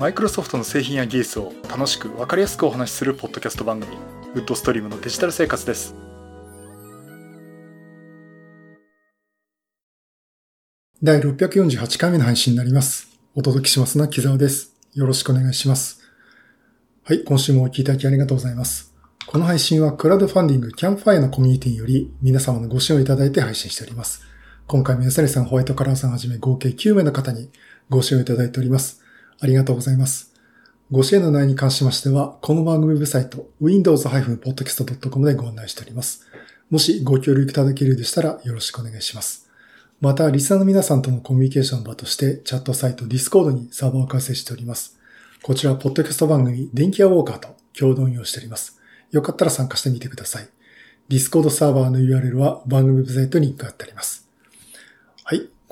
マイクロソフトの製品や技術を楽しく分かりやすくお話しするポッドキャスト番組ウッドストリームのデジタル生活です。第648回目の配信になります。お届けしますのは木沢です。よろしくお願いします。はい今週もお聞きいただきありがとうございます。この配信はクラウドファンディングキャンファイアのコミュニティにより皆様のご支援をいただいて配信しております。今回も安成さん、ホワイトカラーさんはじめ合計9名の方にご支援をいただいております。ありがとうございます。ご支援の内容に関しましては、この番組ウェブサイト、windows-podcast.com でご案内しております。もしご協力いただけるようでしたらよろしくお願いします。また、リスナーの皆さんとのコミュニケーション場として、チャットサイト Discord にサーバーを開設しております。こちらは、ポッドキャスト番組、電気屋ウォーカーと共同運用しております。よかったら参加してみてください。Discord サーバーの URL は番組ウェブサイトにリンクが貼ってあります。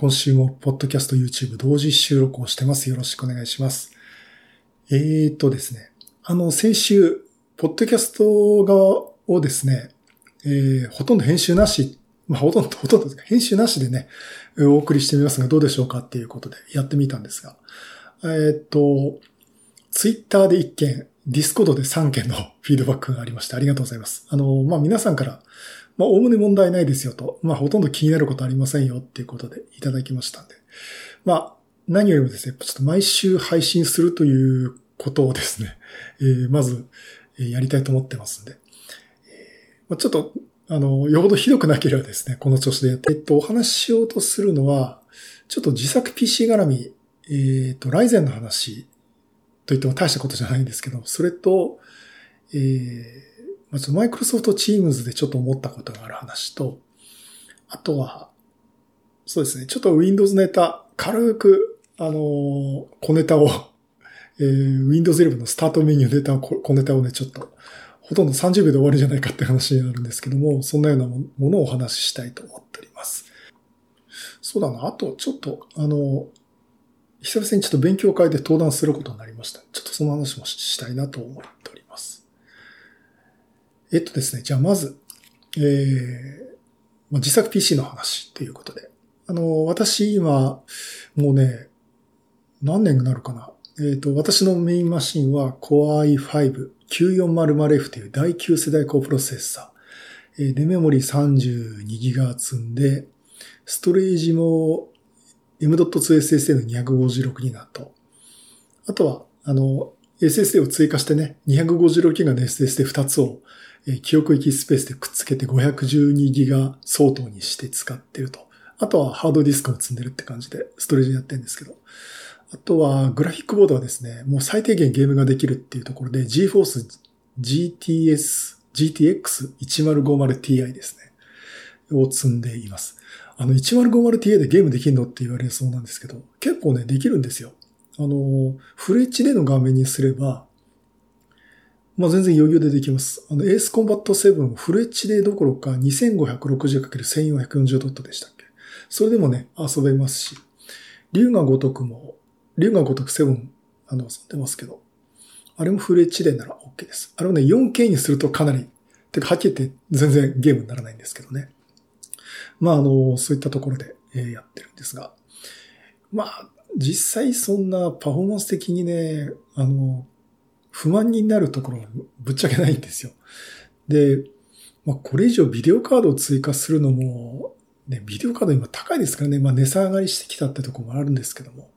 今週も、ポッドキャスト、YouTube 同時収録をしてます。よろしくお願いします。えーとですね。あの、先週、ポッドキャスト側をですね、えー、ほとんど編集なし、まあ、ほとんど、ほとんど編集なしでね、お送りしてみますが、どうでしょうかっていうことでやってみたんですが、えー、っと、 Twitter で1件、 Discord で3件の フィードバックがありまして、ありがとうございます。あの、まあ、皆さんから、まあ、おおむね問題ないですよと。まあ、ほとんど気になることありませんよっていうことでいただきましたんで。まあ、何よりもですね、ちょっと毎週配信するということをですね、えー、まず、えー、やりたいと思ってますんで。えーま、ちょっと、あの、よほどひどくなければですね、この調子でやって、えっと、お話ししようとするのは、ちょっと自作 PC 絡み、えっ、ー、と、ライゼンの話と言っても大したことじゃないんですけど、それと、えー、まずマイクロソフトチームズでちょっと思ったことがある話と、あとは、そうですね、ちょっと Windows ネタ、軽く、あのー、小ネタを、えー、Windows 11のスタートメニューネタ、小ネタをね、ちょっと、ほとんど30秒で終わるんじゃないかって話になるんですけども、そんなようなものをお話ししたいと思っております。そうだな、あと、ちょっと、あの、久々にちょっと勉強会で登壇することになりました。ちょっとその話もしたいなと思って。えっとですね、じゃあまず、えー、自作 PC の話ということで。あの、私今、もうね、何年になるかな。えっ、ー、と、私のメインマシンは Core i5-9400F という第9世代高プロセッサー。で、メモリ 32GB 積んで、ストレージも M.2SSD の 256GB と、あとは、あの、SSD を追加してね、256GB の SSD2 つをえ記憶域スペースでくっつけて512ギガ相当にして使ってると。あとはハードディスクも積んでるって感じでストレージやってるんですけど。あとはグラフィックボードはですね、もう最低限ゲームができるっていうところで GForce GTS GTX1050Ti ですね。を積んでいます。あの 1050Ti でゲームできるのって言われそうなんですけど、結構ね、できるんですよ。あの、フル HD の画面にすれば、まあ全然余裕でできます。あの、エースコンバット7フル HD どころか 2560×1440 ドットでしたっけ？それでもね、遊べますし、竜が如くも、竜が如く7、あの、遊んでますけど、あれもフル HD なら OK です。あれをね、4K にするとかなり、てか、はっきり言って全然ゲームにならないんですけどね。まあ、あの、そういったところで、え、やってるんですが、まあ、実際そんなパフォーマンス的にね、あの、不満になるところがぶっちゃけないんですよ。で、まあ、これ以上ビデオカードを追加するのも、ね、ビデオカード今高いですからね、まあ値下がりしてきたってとこもあるんですけども、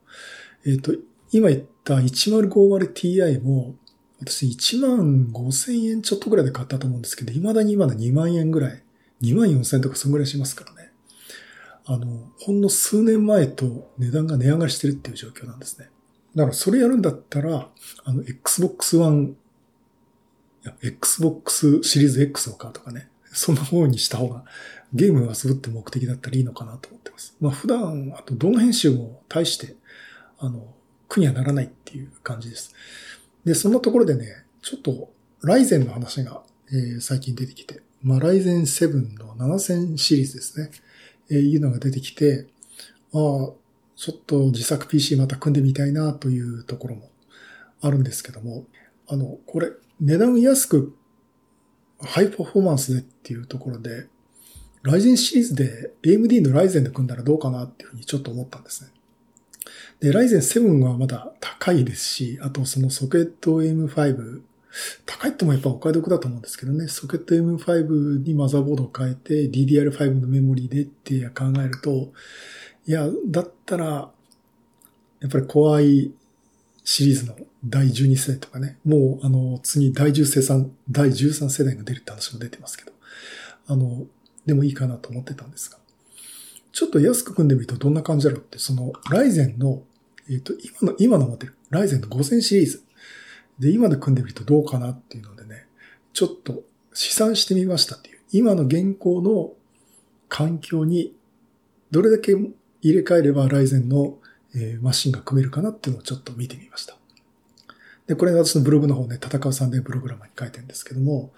えっ、ー、と、今言った 1050Ti も、私1万5千円ちょっとぐらいで買ったと思うんですけど、未だに今だ2万円ぐらい、2万4千とかそんぐらいしますからね。あの、ほんの数年前と値段が値上がりしてるっていう状況なんですね。だからそれやるんだったら、あの、Xbox One、Xbox シリーズ X を買うとかね、そんな方にした方が、ゲームを遊ぶって目的だったらいいのかなと思ってます。まあ普段、あと動画編集も大して、あの、苦にはならないっていう感じです。で、そんなところでね、ちょっと、ライゼンの話が、えー、最近出てきて、まあ、ライゼン7の7000シリーズですね、えー、いうのが出てきて、ああ、ちょっと自作 PC また組んでみたいなというところもあるんですけども、あの、これ、値段安くハイパフォーマンスでっていうところで、ライゼンシリーズで AMD のライゼンで組んだらどうかなっていうふうにちょっと思ったんですね。で、ライゼン7はまだ高いですし、あとそのソケット M5、高いってもやっぱお買い得だと思うんですけどね、ソケット M5 にマザーボードを変えて DDR5 のメモリーでって考えると、いや、だったら、やっぱり Core i シリーズの第12世代とかね、もうあの次第10世3、第13世代が出るって話も出てますけど、あの、でもいいかなと思ってたんですが、ちょっと安く組んでみるとどんな感じだろうって、そのライゼンの、えっ、ー、と、今の、今のモデル、ライゼンの5000シリーズ。で、今で組んでみるとどうかなっていうのでね、ちょっと試算してみましたっていう。今の現行の環境にどれだけ入れ替えればライゼンの、え、マシンが組めるかなっていうのをちょっと見てみました。で、これ私のブログの方ね、戦うサンデープログラマーに書いてるんですけども、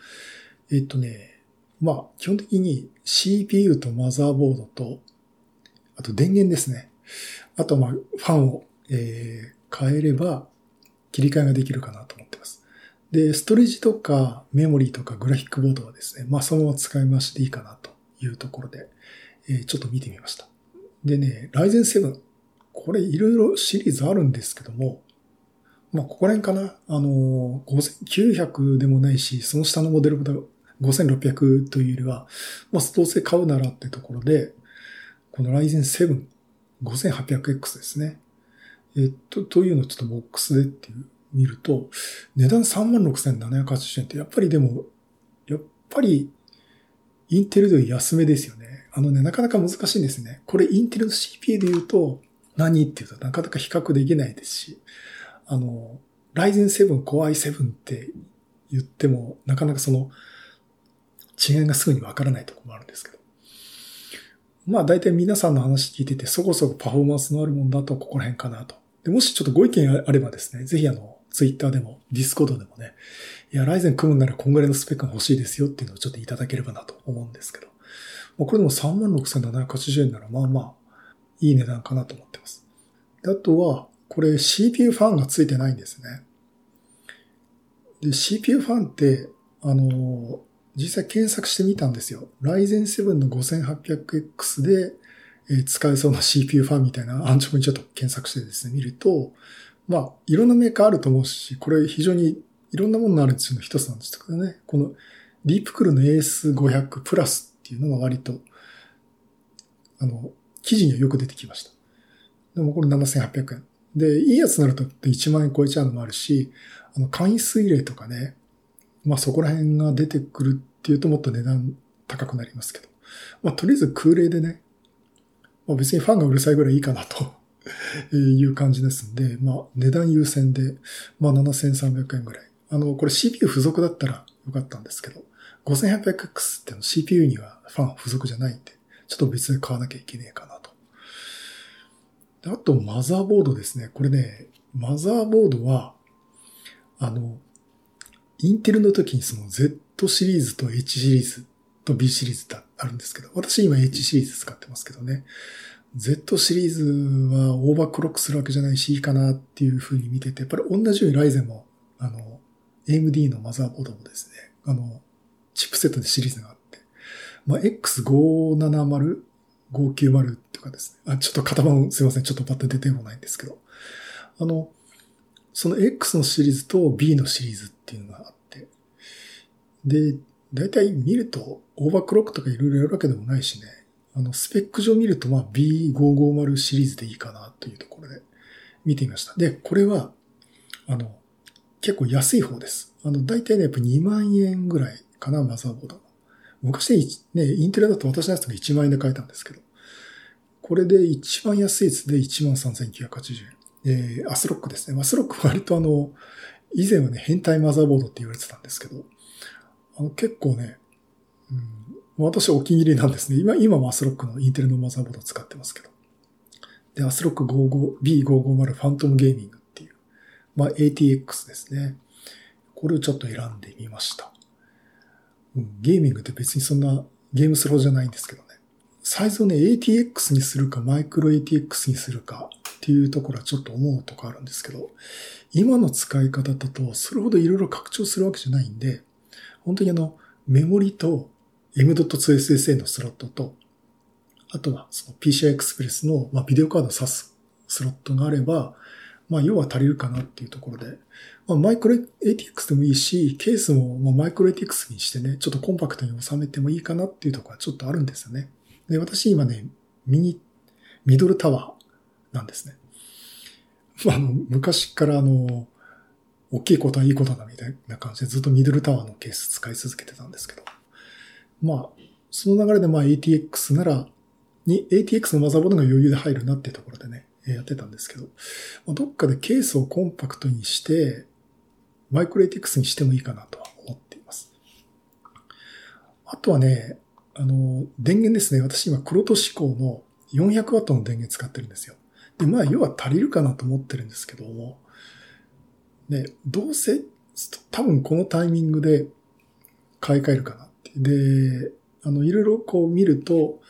えっ、とね、まあ、基本的に CPU とマザーボードと、あと電源ですね。あと、まあ、ファンを、えー、変えれば切り替えができるかなと思ってます。で、ストレージとかメモリーとかグラフィックボードはですね、まあ、そのまま使い回していいかなというところで、えー、ちょっと見てみました。でね、Ryzen 7、これいろいろシリーズあるんですけども、まあ、ここら辺かな。あの、5900でもないし、その下のモデルも5600というよりは、まあ、どうせ買うならってところで、この Ryzen 7 5800X ですね。えっと、というのをちょっとボックスでっていう見ると、値段36,780円って、やっぱりでも、やっぱり、 Intel で安めですよね。あのね、なかなか難しいんですね。これインテルの CPU で言うと、何っていうとなかなか比較できないですし、あの、Ryzen 7 Core i7 って言っても、なかなかその、違いがすぐにわからないところもあるんですけど。まあ大体皆さんの話聞いてて、そこそこパフォーマンスのあるもんだとここら辺かなと。でもしちょっとご意見あればですね、ぜひあの、 Twitter でも、 Discord でもね、いや、ライゼン組むならこんぐらいのスペックが欲しいですよっていうのをちょっといただければなと思うんですけど。まあ、これでも36,780円ならまあまあ、いい値段かなと思ってます。であとは、これ CPU ファンがついてないんですね。で、CPU ファンって、あの、実際検索してみたんですよ。Ryzen 7の 5800X で、え使えそうな CPU ファンみたいなアンチョコにちょっと検索してですね、見ると、まあ、いろんなメーカーあると思うし、これ非常にいろんなもののあるうの一つなんですけどね、このディープクルの AS500 プラスっていうのが割と、あの、記事にはよく出てきました。でもこれ7800円。で、いいやつになると1万円超えちゃうのもあるし、あの、簡易水冷とかね、まあそこら辺が出てくるっていうともっと値段高くなりますけど。まあとりあえず空冷でね、まあ別にファンがうるさいぐらいいいかなと いう感じですんで、まあ値段優先で、まあ7300円ぐらい。あの、これ CPU 付属だったらよかったんですけど、5800X っての CPU にはファン付属じゃないんで、ちょっと別で買わなきゃいけねえかなと。あと、マザーボードですね。これね、マザーボードは、あの、インテルの時にその Z シリーズと H シリーズと B シリーズってあるんですけど、私今 H シリーズ使ってますけどね。Z シリーズはオーバークロックするわけじゃないしいいかなっていう風に見てて、やっぱり同じようにライゼンも、あの、AMD のマザーボードもですね、あの、チップセットでシリーズが、まあ、X570、590とかですね。あ、ちょっと型番すいません。ちょっとパッと出てこないんですけど。あの、その X のシリーズと B のシリーズっていうのがあって、で、だいたい見るとオーバークロックとかいろいろやるわけでもないしね、あの、スペック上見るとまあ B550 シリーズでいいかなというところで見てみました。で、これは、あの、結構安い方です。あの、だいたいね、やっぱ2万円ぐらいかな、マザーボード。昔ね、インテレだと私のやつが1万円で買えたんですけど、これで一番安いやつで13,980円。えー、アスロックですね。アスロック割とあの、以前はね、変態マザーボードって言われてたんですけど、あの結構ね、うん、私お気に入りなんですね。今、今もアスロックのインテルのマザーボード使ってますけど。で、アスロック 55B550 ファントムゲーミングっていう、まあ ATX ですね。これをちょっと選んでみました。ゲーミングって別にそんなゲームスローじゃないんですけどね。サイズをね、ATX にするか、マイクロ ATX にするかっていうところはちょっと思うとこあるんですけど、今の使い方だと、それほどいろいろ拡張するわけじゃないんで、本当にあの、メモリと M.2SSA のスロットと、あとはその PCI Express の、ま、ビデオカードを挿すスロットがあれば、まあ、要は足りるかなっていうところで、まあ、マイクロ ATX でもいいし、ケースもまあマイクロ ATX にしてね、ちょっとコンパクトに収めてもいいかなっていうところはちょっとあるんですよね。で、私今ね、ミニ、ミドルタワーなんですね。まあ、あの、昔からあの、大きいことはいいことだみたいな感じでずっとミドルタワーのケース使い続けてたんですけど。まあ、その流れでまあ ATX なら、に ATX のマザーボードが余裕で入るなっていうところでね、やってたんですけど、どっかでケースをコンパクトにして、マイクロ ATX にしてもいいかなとは思っています。あとはね、あの、電源ですね。私今、クロト志向の 400W の電源使ってるんですよ。で、まあ、要は足りるかなと思ってるんですけども、ね、どうせ、多分このタイミングで買い替えるかなって。で、あの、いろいろこう見ると、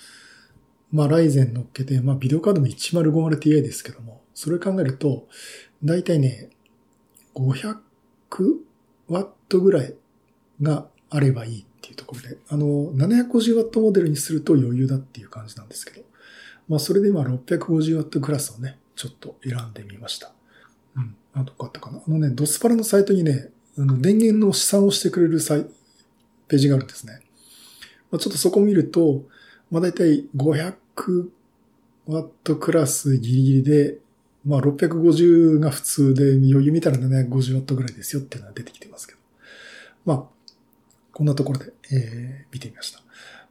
まあ、ライゼン乗っけて、まあ、ビデオカードも 1050ti ですけども、それ考えると、だいたいね、500ワットぐらいがあればいいっていうところで、あの、750ワットモデルにすると余裕だっていう感じなんですけど、まあ、それで今650ワットクラスをね、ちょっと選んでみました。うん。あ、どこあったかな。あのね、ドスパラのサイトにね、あの電源の試算をしてくれるサイページがあるんですね。まあ、ちょっとそこを見ると、まあ、だいたい500ワットクラスギリギリで、まあ650が普通で余裕見たら750ワットぐらいですよっていうのが出てきてますけど。まあ、こんなところで、えー、見てみました。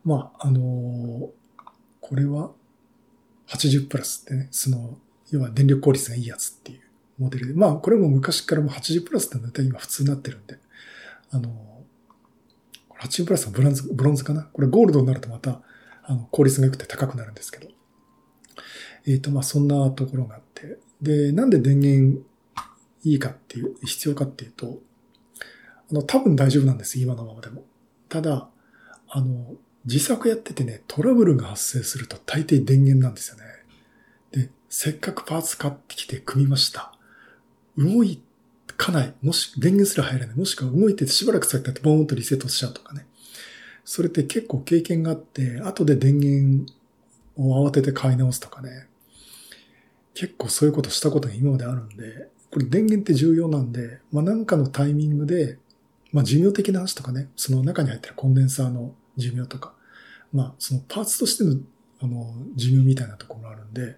まあ、あのー、これは80プラスってね、その、要は電力効率がいいやつっていうモデルで、まあこれも昔からも80プラスって大体今普通になってるんで、あのー、80プラスはブロンズ、ブロンズかな？これゴールドになるとまた、あの、効率が良くて高くなるんですけど。えっ、ー、と、まあ、そんなところがあって。で、なんで電源いいかっていう、必要かっていうと、あの、多分大丈夫なんです、今のままでも。ただ、あの、自作やっててね、トラブルが発生すると大抵電源なんですよね。で、せっかくパーツ買ってきて組みました。動いかない。もし、電源すら入らない。もしくは動いててしばらく使ってボーンとリセットしちゃうとかね。それって結構経験があって、後で電源を慌てて買い直すとかね。結構そういうことしたことが今まであるんで、これ電源って重要なんで、まあなんかのタイミングで、まあ寿命的な話とかね、その中に入ってるコンデンサーの寿命とか、まあそのパーツとしてのあの寿命みたいなところがあるんで、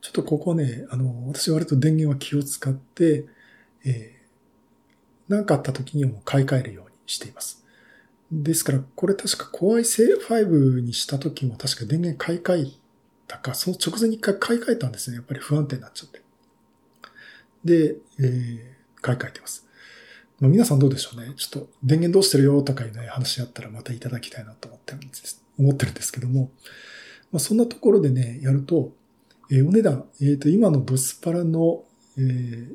ちょっとここね、あの、私割と電源は気を使って、えー、何かあった時にも買い替えるようにしています。ですから、これ確か Core i5 にした時も確か電源買い替えたか、その直前に一回買い替えたんですね。やっぱり不安定になっちゃって。で、えー、買い替えてます。まあ、皆さんどうでしょうね。ちょっと電源どうしてるよとかいうね、話あったらまたいただきたいなと思ってるんです、思ってるんですけども、まあ、そんなところでね、やると、えー、お値段、えっ、ー、と、今のドスパラの、えー、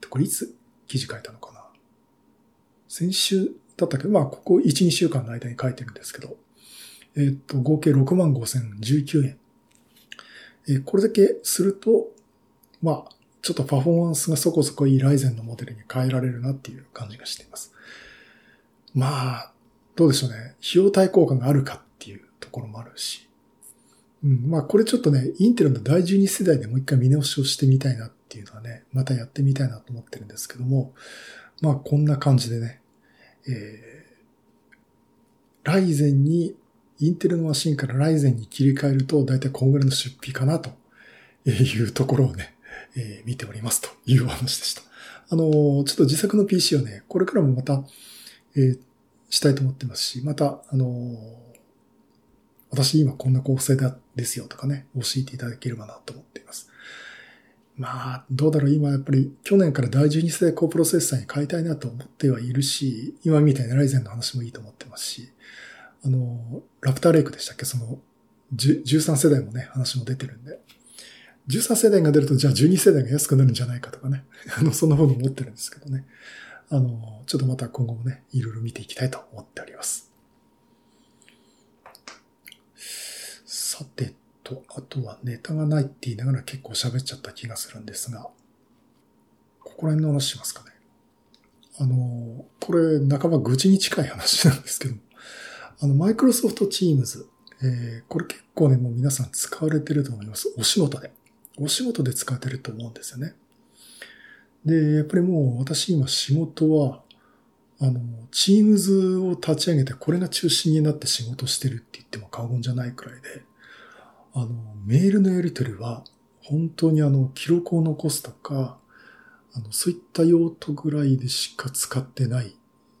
と、これいつ記事書いたのかな？先週だったけど、まあ、ここ1、2週間の間に書いてるんですけど、えっ、ー、と、合計65,019円。え、これだけすると、まあ、ちょっとパフォーマンスがそこそこいいライゼンのモデルに変えられるなっていう感じがしています。まあ、どうでしょうね。費用対効果があるかっていうところもあるし。うん、まあこれちょっとね、インテルの第12世代でもう一回見直しをしてみたいなっていうのはね、またやってみたいなと思ってるんですけども、まあこんな感じでね、えー、ライゼンに、インテルのマシンからライゼンに切り替えると、だいたいこんぐらいの出費かなというところをね、えー、見ておりますという話でした。あのー、ちょっと自作の PC をね、これからもまた、えー、したいと思ってますし、また、あのー、私今こんな構成ですよとかね、教えていただければなと思っています。まあ、どうだろう、今やっぱり去年から第12世代高プロセッサーに変えたいなと思ってはいるし、今みたいなライゼンの話もいいと思ってますし、あの、ラプターレイクでしたっけ？その、13世代もね、話も出てるんで、13世代が出ると、じゃあ12世代が安くなるんじゃないかとかね、あの、そんな風に思ってるんですけどね。あの、ちょっとまた今後もね、いろいろ見ていきたいと思っております。さてと、あとはネタがないって言いながら結構喋っちゃった気がするんですが、ここら辺の話しますかね。あの、これ、半ば愚痴に近い話なんですけどあの、マイクロソフトチームズ、えー、これ結構ね、もう皆さん使われてると思います。お仕事で。お仕事で使ってると思うんですよね。で、やっぱりもう私今仕事は、あの、チームズを立ち上げてこれが中心になって仕事してるって言っても過言じゃないくらいで、あの、メールのやり取りは本当にあの、記録を残すとか、あの、そういった用途ぐらいでしか使ってない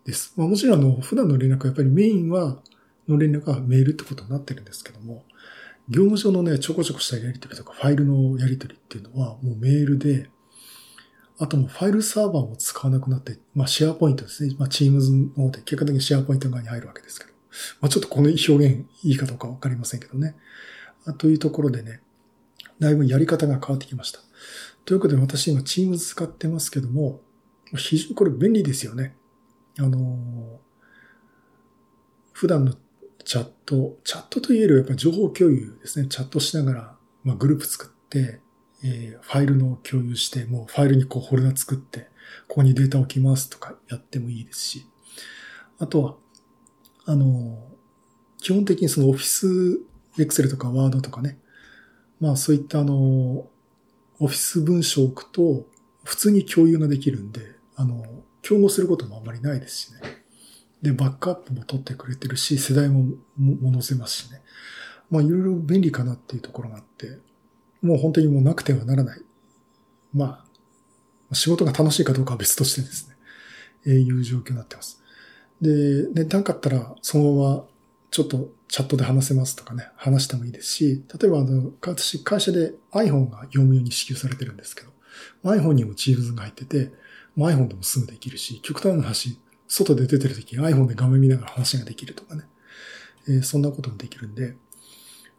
です。まあもちろんあの、普段の連絡はやっぱりメインは、の連絡はメールってことになってるんですけども、業務上のね、ちょこちょこしたやり取りとか、ファイルのやり取りっていうのは、もうメールで、あともうファイルサーバーも使わなくなって、まあシェアポイントですね。まあ Teams の方で結果的にシェアポイント側に入るわけですけど。まあちょっとこの表現いいかどうかわかりませんけどね。というところでね、だいぶやり方が変わってきました。ということで私今 Teams 使ってますけども、非常にこれ便利ですよね。あの、普段のチャット、チャットといえるやっぱ情報共有ですね。チャットしながら、まあ、グループ作って、えー、ファイルの共有して、もうファイルにこうフォルダ作って、ここにデータ置きますとかやってもいいですし、あとは、あの、基本的にそのオフィス、エクセルとかワードとかね、まあそういったあの、オフィス文章を置くと、普通に共有ができるんで、あの、競合することもあんまりないですしね。で、バックアップも取ってくれてるし、世代もも載せますしね。まあいろいろ便利かなっていうところがあって、もう本当にもうなくてはならない。まあ、仕事が楽しいかどうかは別としてですね、えー、いう状況になってます。で、ね、なかったら、そのまま、ちょっとチャットで話せますとかね、話してもいいですし、例えばあの、私、会社で iPhone が業務用に支給されてるんですけど、iPhone にも Teams が入ってて、iPhone でもすぐできるし、極端な話、外で出てるとき iPhone で画面見ながら話ができるとかね、えー、そんなこともできるんで、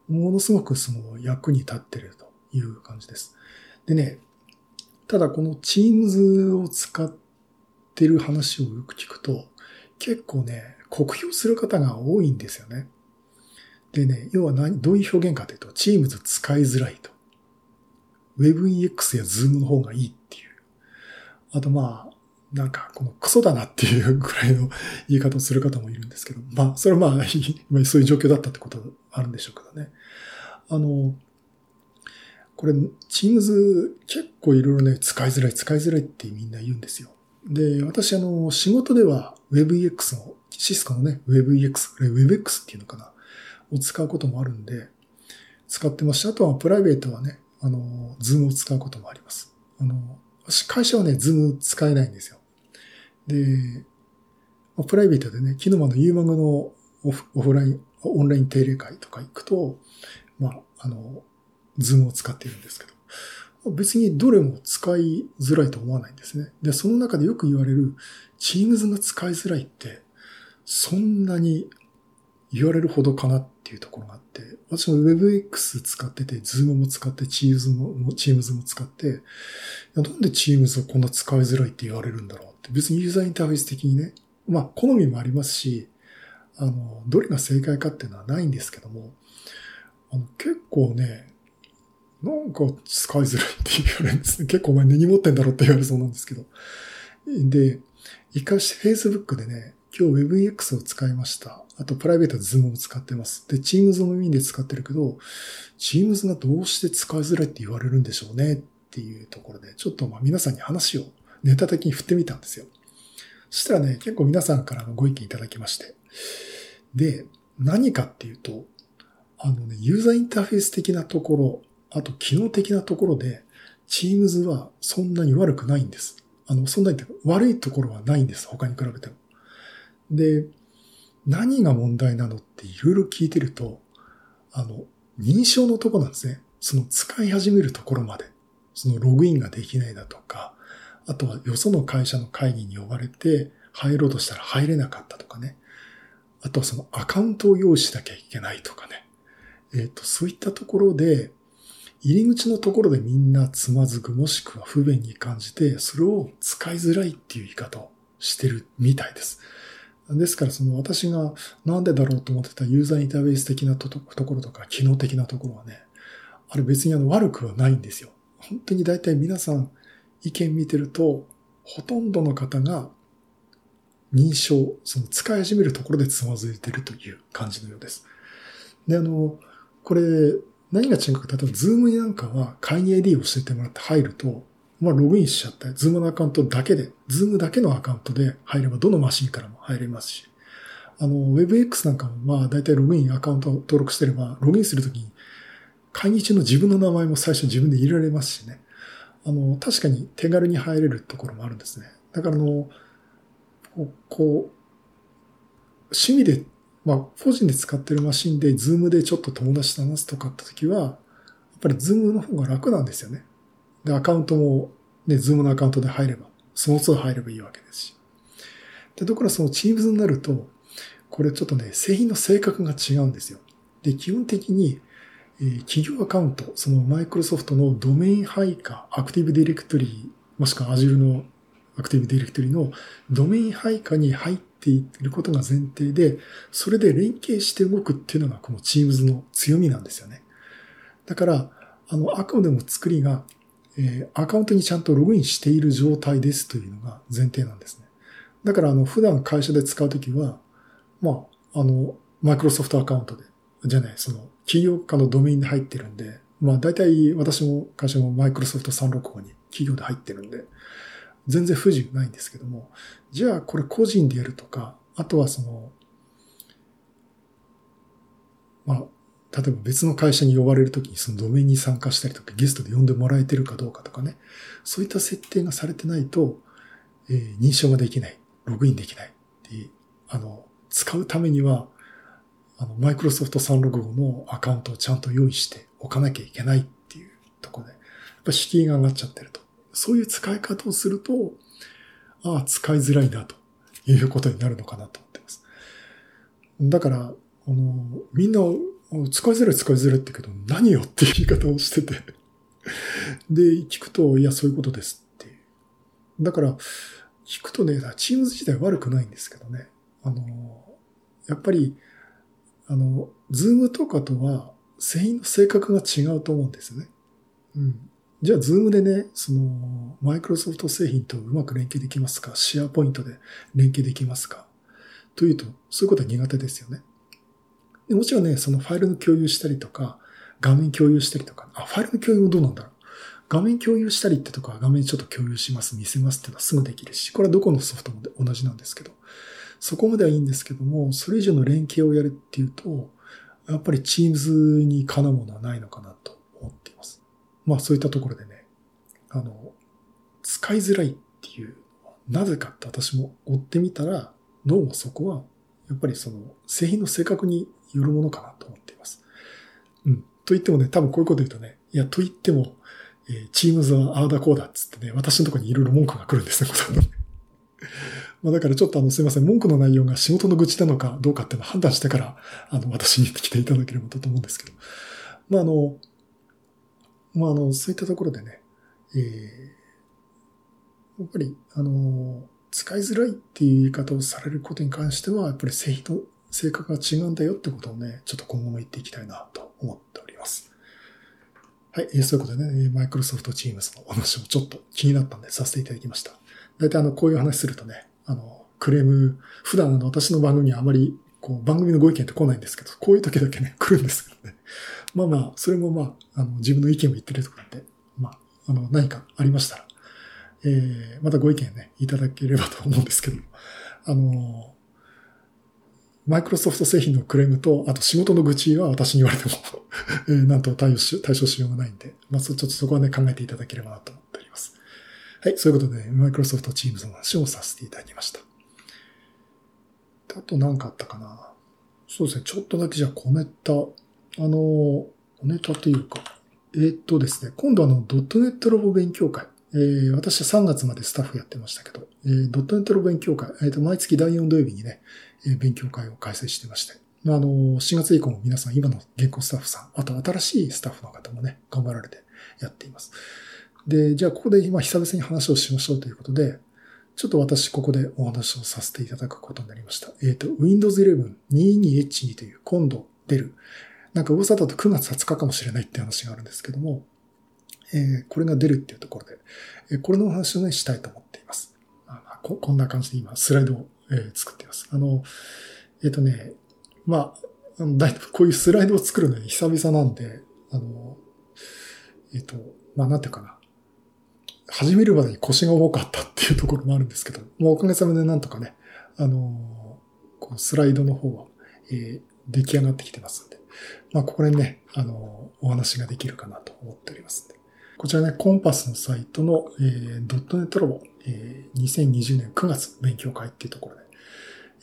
ものすごくその役に立ってるという感じです。でね、ただこの Teams を使ってる話をよく聞くと、結構ね、酷評する方が多いんですよね。でね、要は何、どういう表現かというと、Teams 使いづらいと。WebEX や Zoom の方がいい。あとまあ、なんか、このクソだなっていうぐらいの言い方をする方もいるんですけど、まあ、それはまあ、そういう状況だったってことあるんでしょうけどね。あの、これ、Teams 結構いろいろね、使いづらい、使いづらいってみんな言うんですよ。で、私、あの、仕事では WebEX の、シスコのね、WebEX、WebEX っていうのかな、を使うこともあるんで、使ってますし、あとはプライベートはね、あの、Zoom を使うこともあります。あの、会社はね、Zoom 使えないんですよ。で、プライベートでね、昨日もの UMAG のオフオフライン、オンライン定例会とか行くと、まあ、あの、ズームを使っているんですけど、別にどれも使いづらいと思わないんですね。で、その中でよく言われる、Teams が使いづらいって、そんなに言われるほどかなっていうところがあって、私も WebX 使ってて、Zoom も使って、Teams も、Teams も使って、なんで Teams はこんな使いづらいって言われるんだろうって、別にユーザーインターフェース的にね、まあ、好みもありますし、あの、どれが正解かっていうのはないんですけども、あの結構ね、なんか使いづらいって言われるんですね。結構お前根に持ってんだろうって言われそうなんですけど。で、一回 Facebook でね、今日 WebEX を使いました。あとプライベートで Zoom を使ってます。で、Teams の耳で使ってるけど、Teams がどうして使いづらいって言われるんでしょうねっていうところで、ちょっとまあ皆さんに話をネタ的に振ってみたんですよ。そしたらね、結構皆さんからのご意見いただきまして。で、何かっていうと、あのね、ユーザーインターフェース的なところ、あと機能的なところで、Teams はそんなに悪くないんです。あの、そんなに悪いところはないんです。他に比べても。で、何が問題なのっていろいろ聞いてると、あの、認証のとこなんですね。その使い始めるところまで。そのログインができないだとか、あとはよその会社の会議に呼ばれて入ろうとしたら入れなかったとかね。あとはそのアカウントを用意しなきゃいけないとかね。えっ、ー、と、そういったところで、入り口のところでみんなつまずくもしくは不便に感じて、それを使いづらいっていう言い方をしてるみたいです。ですからその私がなんでだろうと思ってたユーザーインターフェース的なところとか機能的なところはね、あれ別にあの悪くはないんですよ。本当に大体皆さん意見見てると、ほとんどの方が認証、その使い始めるところでつまずいてるという感じのようです。で、あの、これ、何が違うか、例えば、ズームなんかは会議 ID を教えてもらって入ると、まあ、ログインしちゃって、 Zoom のアカウントだけで、 Zoom だけのアカウントで入れば、どのマシンからも入れますし、あの、 Webex なんかも、まあ、だいたいログインアカウント登録してれば、ログインするときに、会議中の自分の名前も最初自分で入れられますしね。あの、確かに手軽に入れるところもあるんですね。だからあの、こう、趣味で、まあ、個人で使ってるマシンで、 Zoom でちょっと友達と話すとかって時は、やっぱりズームの方が楽なんですよね。で、アカウントも、ね、ズームのアカウントで入れば、その都度入ればいいわけですし。で、ところがその Teams になると、これちょっとね、製品の性格が違うんですよ。で、基本的に、え、企業アカウント、そのマイクロソフトのドメイン配下、アクティブディレクトリーもしくは Azure のアクティブディレクトリのドメイン配下に入っていることが前提で、それで連携して動くっていうのがこの Teams の強みなんですよね。だから、あの、あくまでも作りがえー、アカウントにちゃんとログインしている状態ですというのが前提なんですね。だから、あの、普段会社で使うときは、まあ、あの、マイクロソフトアカウントで、じゃない、その、企業家のドメインで入ってるんで、まあ、大体私も会社もマイクロソフト365に企業で入ってるんで、全然不自由ないんですけども、じゃあこれ個人でやるとか、あとはその、まあ、例えば別の会社に呼ばれるときにそのドメインに参加したりとか、ゲストで呼んでもらえてるかどうかとかね、そういった設定がされてないと、えー、認証ができない、ログインできない、あの、使うためには、あの、マイクロソフト365のアカウントをちゃんと用意しておかなきゃいけないっていうところで、やっぱ敷居が上がっちゃってると。そういう使い方をすると、ああ、使いづらいなということになるのかなと思ってます。だから、あの、みんな使いづらい使いづらいって言うけど、何よっていう言い方をしてて で、聞くと、いや、そういうことですっていう。だから、聞くとね、チームズ自体悪くないんですけどね。あの、やっぱり、あの、ズームとかとは、製品の性格が違うと思うんですよね。うん。じゃあ、ズームでね、その、マイクロソフト製品とうまく連携できますか？シェアポイントで連携できますか？というと、そういうことは苦手ですよね。でもちろんね、そのファイルの共有したりとか、画面共有したりとか、あ、ファイルの共有もどうなんだろう。画面共有したりってとか、画面ちょっと共有します、見せますっていうのはすぐできるし、これはどこのソフトも同じなんですけど、そこまではいいんですけども、それ以上の連携をやるっていうと、やっぱり Teams にかなうものはないのかなと思っています。まあそういったところでね、あの、使いづらいっていうのはなぜかって私も追ってみたら、どうもそこは、やっぱりその製品の正確によるものかなと思っています。うん。と言ってもね、多分こういうこと言うとね、いや、と言っても、えー、チームズはああだこうだっつってね、私のところにいろいろ文句が来るんですね、まあだからちょっとあのすいません、文句の内容が仕事の愚痴なのかどうかっていうのを判断してから、あの、私に来ていただければと思うんですけど。まああの、まああの、そういったところでね、えー、やっぱり、あの、使いづらいっていう言い方をされることに関しては、やっぱり製品の性格が違うんだよってことをね、ちょっと今後も言っていきたいなと思っております。はい。そういうことでね、マイクロソフトチームズのお話もちょっと気になったんでさせていただきました。大体あの、こういう話するとね、あの、クレーム、普段あの、私の番組にあまり、こう、番組のご意見って来ないんですけど、こういう時だけね、来るんですけどね。まあまあ、それもまあ、あの、自分の意見を言ってるところで、まあ、あの、何かありましたら、えー、またご意見ね、いただければと思うんですけど、あの、マイクロソフト製品のクレームと、あと仕事の愚痴は私に言われても えー、なんと対応し、対処しようがないんで、まあ、ちょっとそこはね、考えていただければなと思っております。はい、そういうことで、マイクロソフトチームズの話をさせていただきました。あと何かあったかなそうですね、ちょっとだけじゃあ小ネタ、あの、小ネタというか、えー、っとですね、今度あの、ドットネットロボ勉強会。えー、私は3月までスタッフやってましたけど、えー、ドットネットロボ勉強会、えー、と毎月第4土曜日にね、勉強会を開催してまして。まあ、あの、4月以降も皆さん、今の現行スタッフさん、あと新しいスタッフの方もね、頑張られてやっています。で、じゃあここで今久々に話をしましょうということで、ちょっと私ここでお話をさせていただくことになりました。えっ、ー、と、Windows 11 22H2 という今度出る、なんか噂だと9月20日かもしれないって話があるんですけども、えー、これが出るっていうところで、えー、これのお話をね、したいと思っています。まあ、ここんな感じで今、スライドをえー、作っています。あの、えっ、ー、とね、まあ、だいぶこういうスライドを作るのに久々なんで、あの、えっ、ー、と、まあ、なんていうかな。始めるまでに腰が重かったっていうところもあるんですけど、まあ、おかげさまでなんとかね、あのこうスライドの方は、えー、出来上がってきてますんで、まあ、ここでね、あのお話ができるかなと思っておりますんで。こちらね、コンパスのサイトの、えー、ドットネットラボ、えー、2020年9月勉強会っていうところで、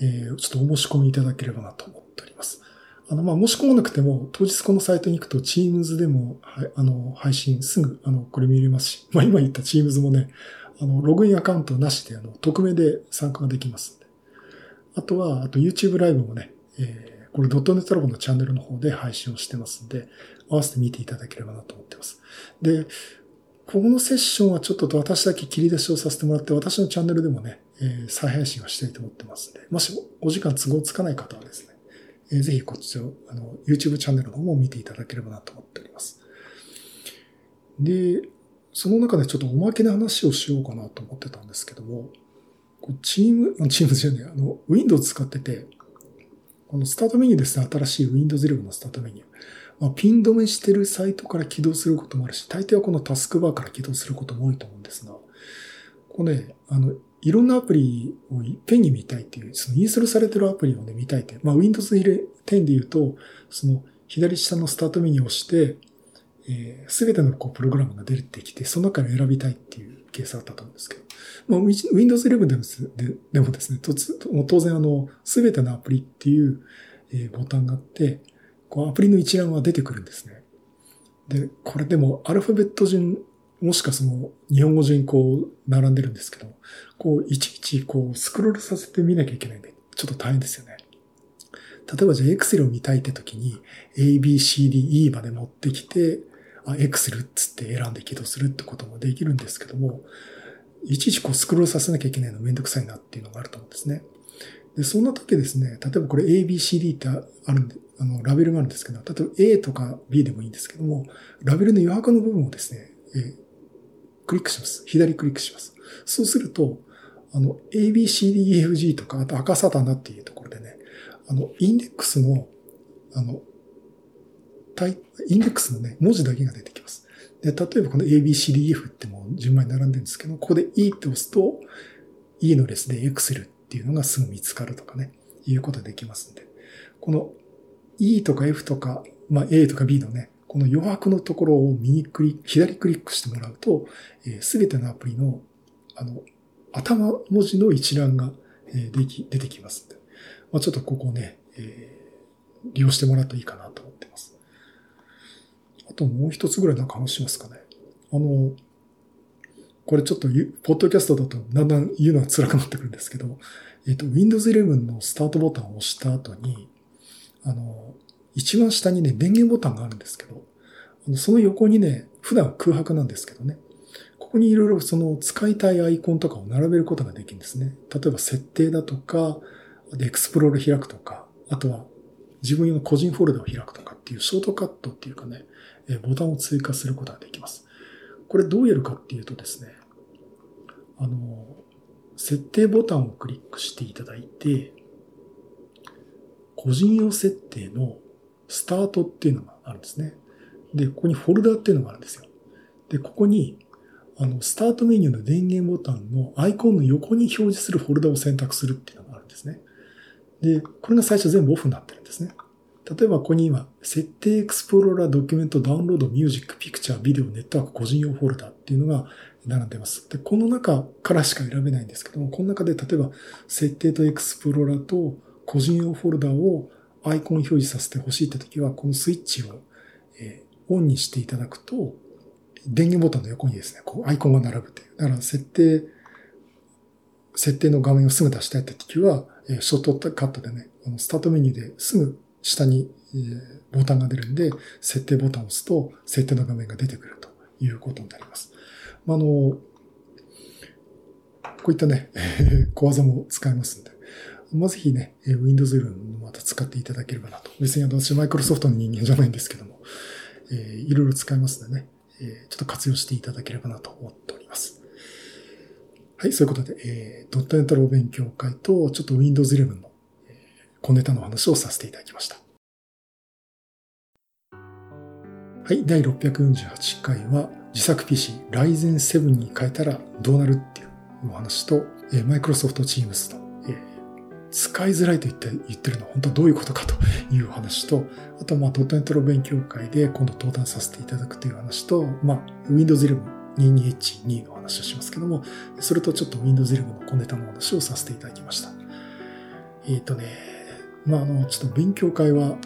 えー、ちょっとお申し込みいただければなと思っております。あの、まあ、申し込まなくても、当日このサイトに行くと、Teams でも、はい、あの、配信すぐ、あの、これ見れますし、まあ、今言った Teams もね、あの、ログインアカウントなしで、あの、匿名で参加ができますんで。あとは、あと YouTube ライブもね、えー、これドットネットラボのチャンネルの方で配信をしてますんで、合わせて見ていただければなと思ってます。で、このセッションはちょっと私だけ切り出しをさせてもらって、私のチャンネルでもね、えー、再配信をしたいと思ってますんで、もしお時間都合つかない方はですね、えー、ぜひこっちを、あの、YouTube チャンネルの方も見ていただければなと思っております。で、その中でちょっとおまけの話をしようかなと思ってたんですけども、チーム、チームじゃね、あの、Windows 使ってて、このスタートメニューですね、新しい Windows 11のスタートメニュー。まあ、ピン止めしてるサイトから起動することもあるし、大抵はこのタスクバーから起動することも多いと思うんですが、これね、あの、いろんなアプリをいっぺんに見たいっていう、そのインストールされてるアプリをね、見たいって。まあ、Windows 10で言うと、その左下のスタートメニューを押して、えす、べてのこうプログラムが出てきて、その中から選びたいっていうケースだったと思うんですけど、まあ、Windows 11でもででもですね、当然あの、すべてのアプリっていう、えボタンがあって、こうアプリの一覧は出てくるんですね。で、これでもアルファベット順もしかその日本語順にこう並んでるんですけど、こういちいちこうスクロールさせて見なきゃいけないんで、ちょっと大変ですよね。例えばじゃあ Excel を見たいって時に A, B, C, D, E まで持ってきて、あ、Excel っつって選んで起動するってこともできるんですけども、いちいちこうスクロールさせなきゃいけないのめんどくさいなっていうのがあると思うんですね。で、そんな時ですね、例えばこれ A, B, C, D ってあるんで、あの、ラベルがあるんですけど、例えば A とか B でもいいんですけども、ラベルの余白の部分をですね、えー、クリックします。左クリックします。そうすると、あの、ABCDEFG とか、あと赤サタナっていうところでね、あの、インデックスの、あの、インデックスのね、文字だけが出てきます。で、例えばこの ABCDF ってもう順番に並んでるんですけど、ここで E って押すと、E の列で Excel っていうのがすぐ見つかるとかね、いうことができますんで。この E とか F とか、まあ A とか B のね、この余白のところを右クリック、左クリックしてもらうと、す、え、べ、てのアプリの、あの、頭文字の一覧が、え、でき、出てきますんで。まあ、ちょっとここね、えー、利用してもらうといいかなと思ってます。あともう一つぐらいなんか話しますかね。あの、これちょっと、ポッドキャストだとだんだん言うのは辛くなってくるんですけど、えっ、と、Windows 11のスタートボタンを押した後に、あの、一番下にね、電源ボタンがあるんですけど、その横にね、普段空白なんですけどね、ここにいろいろその使いたいアイコンとかを並べることができるんですね。例えば設定だとか、エクスプロール開くとか、あとは自分用の個人フォルダを開くとかっていうショートカットっていうかね、ボタンを追加することができます。これどうやるかっていうとですね、あの、設定ボタンをクリックしていただいて、個人用設定のスタートっていうのがあるんですね。で、ここにフォルダーっていうのがあるんですよ。で、ここに、あの、スタートメニューの電源ボタンのアイコンの横に表示するフォルダを選択するっていうのがあるんですね。で、これが最初全部オフになってるんですね。例えばここに今、設定エクスプローラー、ドキュメント、ダウンロード、ミュージック、ピクチャー、ビデオ、ネットワーク、個人用フォルダーっていうのが並んでます。で、この中からしか選べないんですけども、この中で例えば、設定とエクスプローラーと個人用フォルダーをアイコン表示させてほしいって時は、このスイッチを、えオンにしていただくと、電源ボタンの横にですね、こうアイコンが並ぶという。だから設定、設定の画面をすぐ出したいって時は、ショートカットでね、このスタートメニューですぐ下に、ボタンが出るんで、設定ボタンを押すと、設定の画面が出てくるということになります。まあ、の、こういったね、小技も使えますんで、まあ、ぜひね、Windows 11また使っていただければなと。別に私、マイクロソフトの人間じゃないんですけども、えー、いろいろ使えますのでね、えー、ちょっと活用していただければなと思っております。はい、そういうことで、えー、ドットネットロー勉強会と、ちょっと Windows 11の、小ネタの話をさせていただきました。はい、第648回は、自作 PC Ryzen 7に変えたらどうなるっていうお話と、えー、Microsoft Teams の、えー、使いづらいと言って言ってるのは本当はどういうことかという話と、あとまあドットネットの勉強会で今度登壇させていただくという話と、まあ Windows 11 22H2 の話をしますけども、それとちょっと Windows 11の小ネタの話をさせていただきました。えっ、ー、とね、まあ、あの、ちょっと勉強会は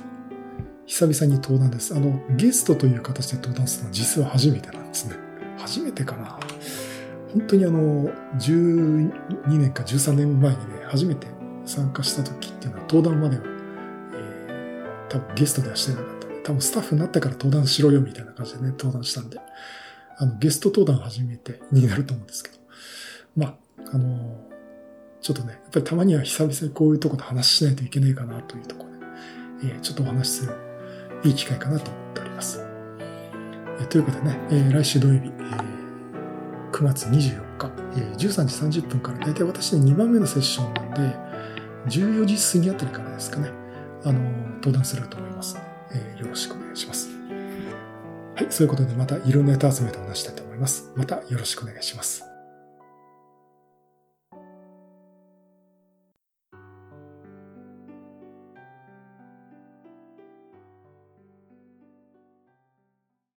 久々に登壇です。あの、ゲストという形で登壇するのは実は初めてなんですね。初めてかな。本当にあの、12年か13年前にね、初めて参加した時っていうのは登壇までは、えー、多分ゲストではしてなかった多分スタッフになってから登壇しろよみたいな感じでね、登壇したんで、あの、ゲスト登壇初めてになると思うんですけど。まあ、あの、ちょっとね、やっぱりたまには久々にこういうとこで話しないといけないかなというところで、えー、ちょっとお話しするいい機会かなと思っております。えー、ということでね、えー、来週土曜日、えー、9月24日、えー、13時30分からだいたい私で2番目のセッションなんで、14時過ぎあたりからですかね、あの、登壇すると思いますので、えー、よろしくお願いします。はい、そういうことでまたいろんなネタ集めてお話したいと思います。またよろしくお願いします。